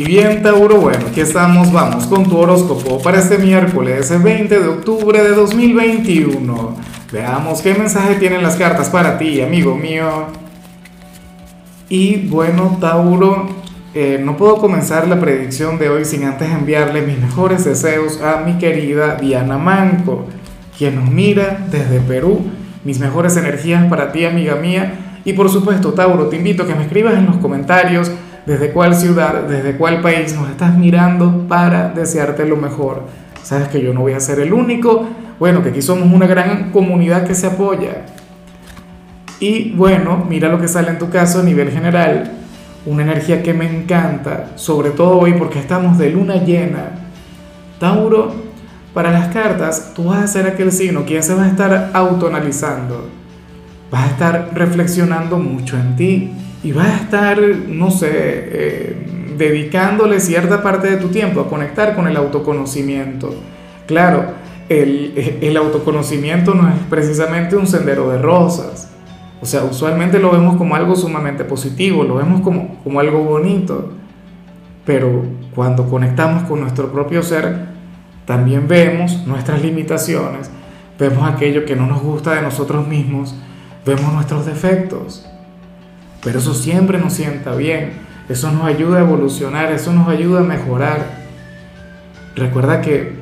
Y bien, Tauro, bueno, aquí estamos, vamos con tu horóscopo para este miércoles 20 de octubre de 2021. Veamos qué mensaje tienen las cartas para ti, amigo mío. Y bueno, Tauro, eh, no puedo comenzar la predicción de hoy sin antes enviarle mis mejores deseos a mi querida Diana Manco, quien nos mira desde Perú. Mis mejores energías para ti, amiga mía. Y por supuesto, Tauro, te invito a que me escribas en los comentarios desde cuál ciudad, desde cuál país nos estás mirando para desearte lo mejor. Sabes que yo no voy a ser el único, bueno, que aquí somos una gran comunidad que se apoya. Y bueno, mira lo que sale en tu caso a nivel general, una energía que me encanta, sobre todo hoy porque estamos de luna llena. Tauro, para las cartas, tú vas a ser aquel signo quien se va a estar autoanalizando, vas a estar reflexionando mucho en ti y vas a estar, no sé, eh, dedicándole cierta parte de tu tiempo a conectar con el autoconocimiento. Claro, el, el, autoconocimiento no es precisamente un sendero de rosas. O sea, usualmente lo vemos como algo sumamente positivo, lo vemos como, como algo bonito. Pero cuando conectamos con nuestro propio ser, también vemos nuestras limitaciones, vemos aquello que no nos gusta de nosotros mismos, vemos nuestros defectos. Pero eso siempre nos sienta bien, eso nos ayuda a evolucionar, eso nos ayuda a mejorar. Recuerda que,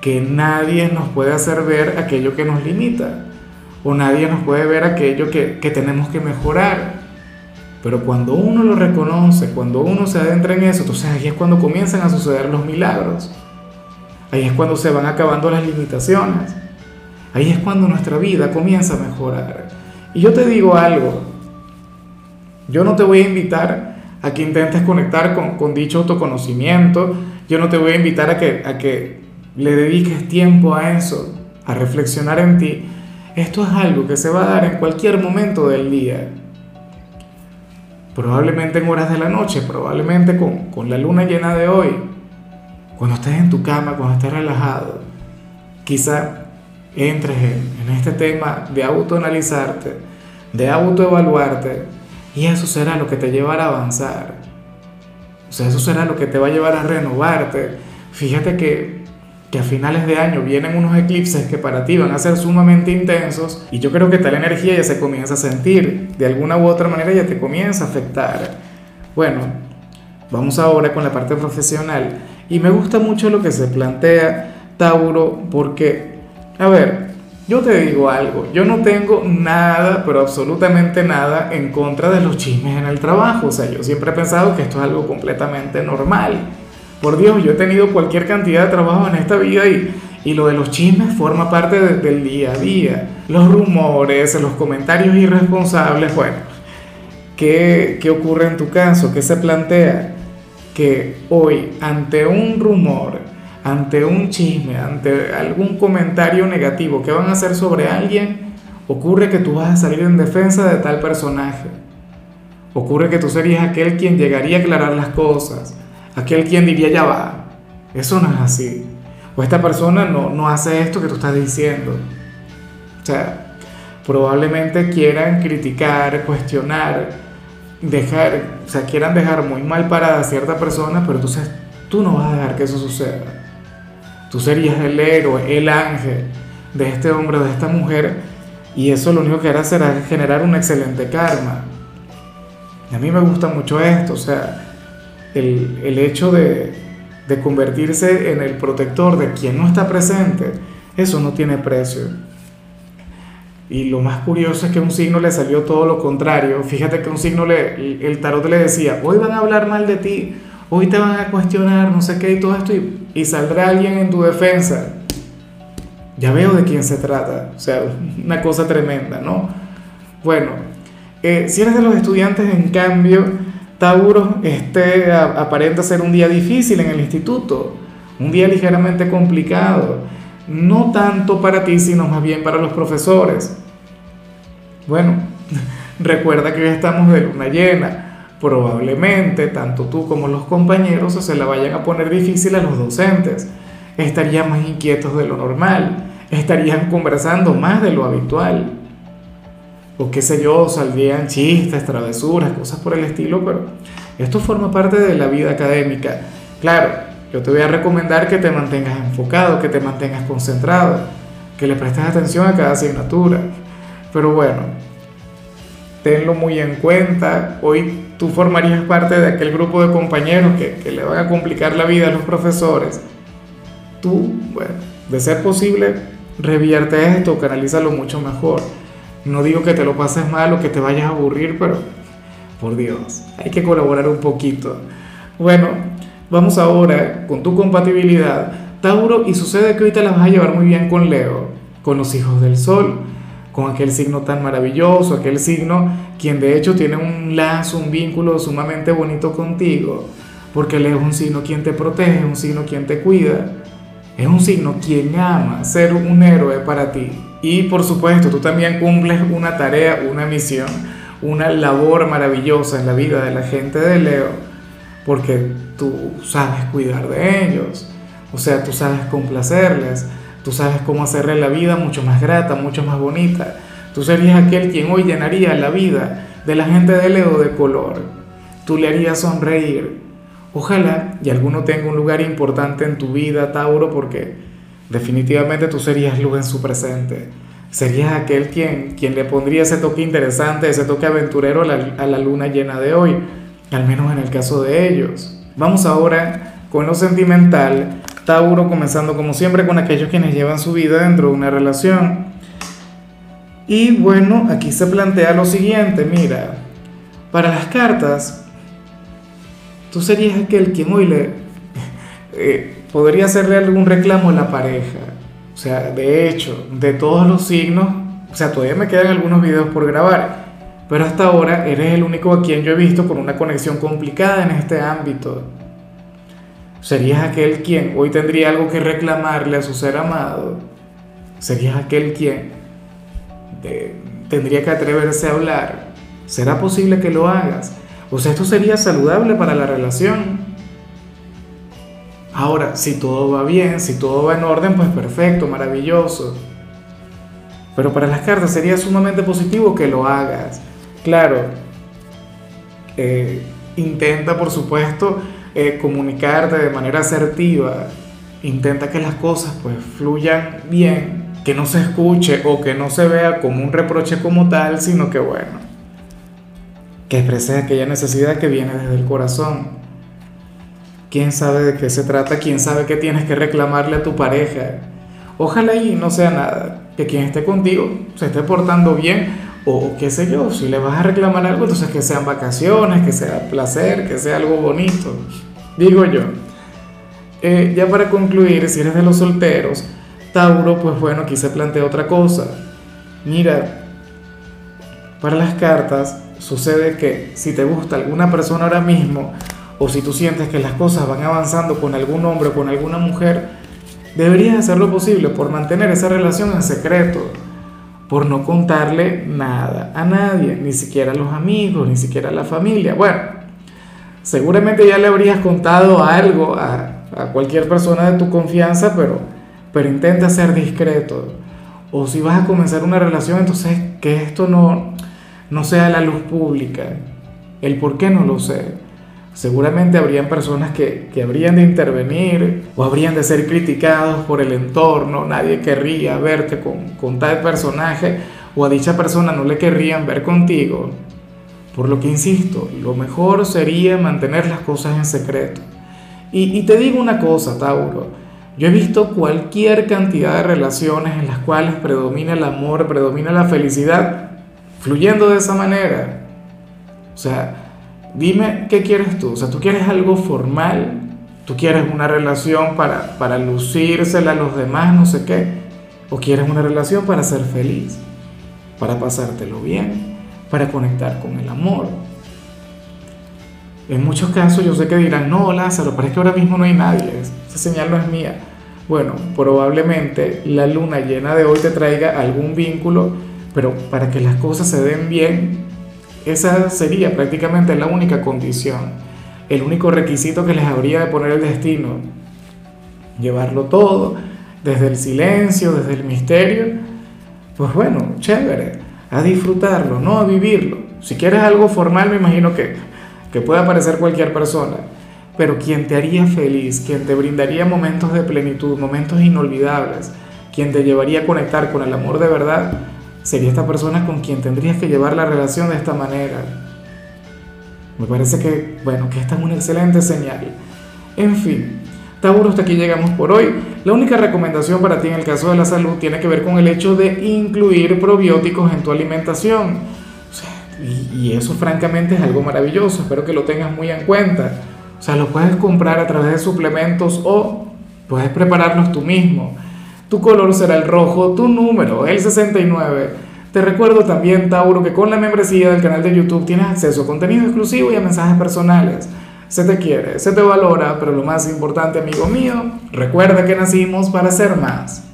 que nadie nos puede hacer ver aquello que nos limita, o nadie nos puede ver aquello que, que tenemos que mejorar. Pero cuando uno lo reconoce, cuando uno se adentra en eso, entonces ahí es cuando comienzan a suceder los milagros. Ahí es cuando se van acabando las limitaciones. Ahí es cuando nuestra vida comienza a mejorar. Y yo te digo algo, yo no te voy a invitar a que intentes conectar con, con dicho autoconocimiento. Yo no te voy a invitar a que, a que le dediques tiempo a eso, a reflexionar en ti. Esto es algo que se va a dar en cualquier momento del día. Probablemente en horas de la noche, probablemente con, con la luna llena de hoy. Cuando estés en tu cama, cuando estés relajado. Quizá entres en, en este tema de autoanalizarte, de autoevaluarte y eso será lo que te llevará a avanzar. O sea, eso será lo que te va a llevar a renovarte. Fíjate que, que a finales de año vienen unos eclipses que para ti van a ser sumamente intensos y yo creo que tal energía ya se comienza a sentir. De alguna u otra manera ya te comienza a afectar. Bueno, vamos ahora con la parte profesional. Y me gusta mucho lo que se plantea Tauro porque, a ver, yo te digo algo, yo no tengo nada, pero absolutamente nada en contra de los chismes en el trabajo. O sea, yo siempre he pensado que esto es algo completamente normal. Por Dios, yo he tenido cualquier cantidad de trabajo en esta vida y, y lo de los chismes forma parte de, del día a día. Los rumores, los comentarios irresponsables, bueno, ¿qué, ¿qué ocurre en tu caso? ¿Qué se plantea? Que hoy, ante un rumor, ante un chisme, ante algún comentario negativo que van a hacer sobre alguien, ocurre que tú vas a salir en defensa de tal personaje. Ocurre que tú serías aquel quien llegaría a aclarar las cosas, aquel quien diría ya va. Eso no es así. O esta persona no, no hace esto que tú estás diciendo. O sea, probablemente quieran criticar, cuestionar, dejar, o sea, quieran dejar muy mal parada a cierta persona, pero entonces tú no vas a dejar que eso suceda. Tú serías el héroe, el ángel de este hombre o de esta mujer y eso lo único que hará será generar un excelente karma. Y a mí me gusta mucho esto, o sea, el, el hecho de, de convertirse en el protector de quien no está presente, eso no tiene precio. Y lo más curioso es que un signo le salió todo lo contrario. Fíjate que un signo le, el tarot le decía, hoy van a hablar mal de ti, hoy te van a cuestionar, no sé qué y todo esto, y saldrá alguien en tu defensa. Ya veo de quién se trata, o sea, una cosa tremenda, ¿no? Bueno, eh, si eres de los estudiantes, en cambio, Tauro, este aparenta ser un día difícil en el instituto, un día ligeramente complicado, no tanto para ti, sino más bien para los profesores. Bueno, recuerda que hoy estamos de luna llena probablemente tanto tú como los compañeros se la vayan a poner difícil a los docentes. Estarían más inquietos de lo normal, estarían conversando más de lo habitual. O qué sé yo, saldrían chistes, travesuras, cosas por el estilo, pero, Esto forma parte de la vida académica. Claro, yo te voy a recomendar que te mantengas enfocado, que te mantengas concentrado, que le prestes atención a cada asignatura. Pero bueno, tenlo muy en cuenta. Hoy tú formarías parte de aquel grupo de compañeros que, que le van a complicar la vida a los profesores. Tú, bueno, de ser posible, revierte esto, canalízalo mucho mejor. No digo que te lo pases mal o que te vayas a aburrir, pero por Dios, hay que colaborar un poquito. Bueno, vamos ahora con tu compatibilidad, Tauro, y sucede que hoy te la vas a llevar muy bien con Leo, con los hijos del Sol, con aquel signo tan maravilloso, aquel signo quien de hecho tiene un lazo, un vínculo sumamente bonito contigo, porque Leo es un signo quien te protege, un signo quien te cuida, es un signo quien ama ser un héroe para ti. Y por supuesto, tú también cumples una tarea, una misión, una labor maravillosa en la vida de la gente de Leo, porque tú sabes cuidar de ellos, o sea, tú sabes complacerles, tú sabes cómo hacerle la vida mucho más grata, mucho más bonita. Tú serías aquel quien hoy llenaría la vida de la gente de Leo de color. Tú le harías sonreír. Ojalá y alguno tenga un lugar importante en tu vida, Tauro, porque definitivamente tú serías luz en su presente serías aquel quien, quien le pondría ese toque interesante, ese toque aventurero a la, a la luna llena de hoy, al menos en el caso de ellos. Vamos ahora con lo sentimental, Tauro comenzando como siempre con aquellos quienes llevan su vida dentro de una relación. Y bueno, aquí se plantea lo siguiente, mira, para las cartas, tú serías aquel quien hoy le eh, podría hacerle algún reclamo a la pareja o sea, de hecho, de todos los signos, o sea, todavía me quedan algunos videos por grabar, pero hasta ahora eres el único a quien yo he visto con una conexión complicada en este ámbito. Serías aquel quien hoy tendría algo que reclamarle a su ser amado. Serías aquel quien tendría que atreverse a hablar. ¿Será posible que lo hagas? O sea, esto sería saludable para la relación. Ahora, si todo va bien, si todo va en orden, pues perfecto, maravilloso. Pero para las cartas sería sumamente positivo que lo hagas. Claro, eh, intenta por supuesto eh, comunicarte de manera asertiva. Intenta que las cosas pues fluyan bien, que no se escuche o que no se vea como un reproche como tal, sino que bueno, que exprese aquella necesidad que viene desde el corazón quién sabe de qué se trata, quién sabe qué tienes que reclamarle a tu pareja. Ojalá y no sea nada, que quien esté contigo se esté portando bien o qué sé yo, si le vas a reclamar algo, entonces que sean vacaciones, que sea placer, que sea algo bonito, digo yo. Eh, ya para concluir, si eres de los solteros, Tauro, pues bueno, aquí se plantea otra cosa. Mira, para las cartas sucede que si te gusta alguna persona ahora mismo, o si tú sientes que las cosas van avanzando con algún hombre o con alguna mujer, deberías hacer lo posible por mantener esa relación en secreto, por no contarle nada a nadie, ni siquiera a los amigos, ni siquiera a la familia. Bueno, seguramente ya le habrías contado algo a, cualquier persona de tu confianza, pero, pero intenta ser discreto. O si vas a comenzar una relación, entonces que esto no, no sea la luz pública. El por qué no lo sé seguramente habrían personas que, habrían de intervenir o habrían de ser criticados por el entorno, nadie querría verte con, con tal personaje o a dicha persona no le querrían ver contigo. Por lo que insisto, lo mejor sería mantener las cosas en secreto. Y, y te digo una cosa, Tauro, yo he visto cualquier cantidad de relaciones en las cuales predomina el amor, predomina la felicidad, fluyendo de esa manera. O sea, Dime qué quieres tú. O sea, tú quieres algo formal, tú quieres una relación para, para lucírsela a los demás, no sé qué. O quieres una relación para ser feliz, para pasártelo bien, para conectar con el amor. En muchos casos yo sé que dirán, no, Lázaro, pero es que ahora mismo no hay nadie, esa señal no es mía. Bueno, probablemente la luna llena de hoy te traiga algún vínculo, pero para que las cosas se den bien, esa sería prácticamente la única condición, el único requisito que les habría de poner el destino. Llevarlo todo, desde el silencio, desde el misterio. Pues bueno, chévere, a disfrutarlo, no a vivirlo. Si quieres algo formal, me imagino que, que puede parecer cualquier persona, pero quien te haría feliz, quien te brindaría momentos de plenitud, momentos inolvidables, quien te llevaría a conectar con el amor de verdad, sería esta persona con quien tendrías que llevar la relación de esta manera. Me parece que, bueno, que esta es una excelente señal. En fin, Tauro, hasta aquí llegamos por hoy. La única recomendación para ti en el caso de la salud tiene que ver con el hecho de incluir probióticos en tu alimentación. y, eso francamente es algo maravilloso, espero que lo tengas muy en cuenta. O sea, lo puedes comprar a través de suplementos o puedes prepararlos tú mismo. Tu color será el rojo, tu número el 69. Te recuerdo también, Tauro, que con la membresía del canal de YouTube tienes acceso a contenido exclusivo y a mensajes personales. Se te quiere, se te valora, pero lo más importante, amigo mío, recuerda que nacimos para ser más.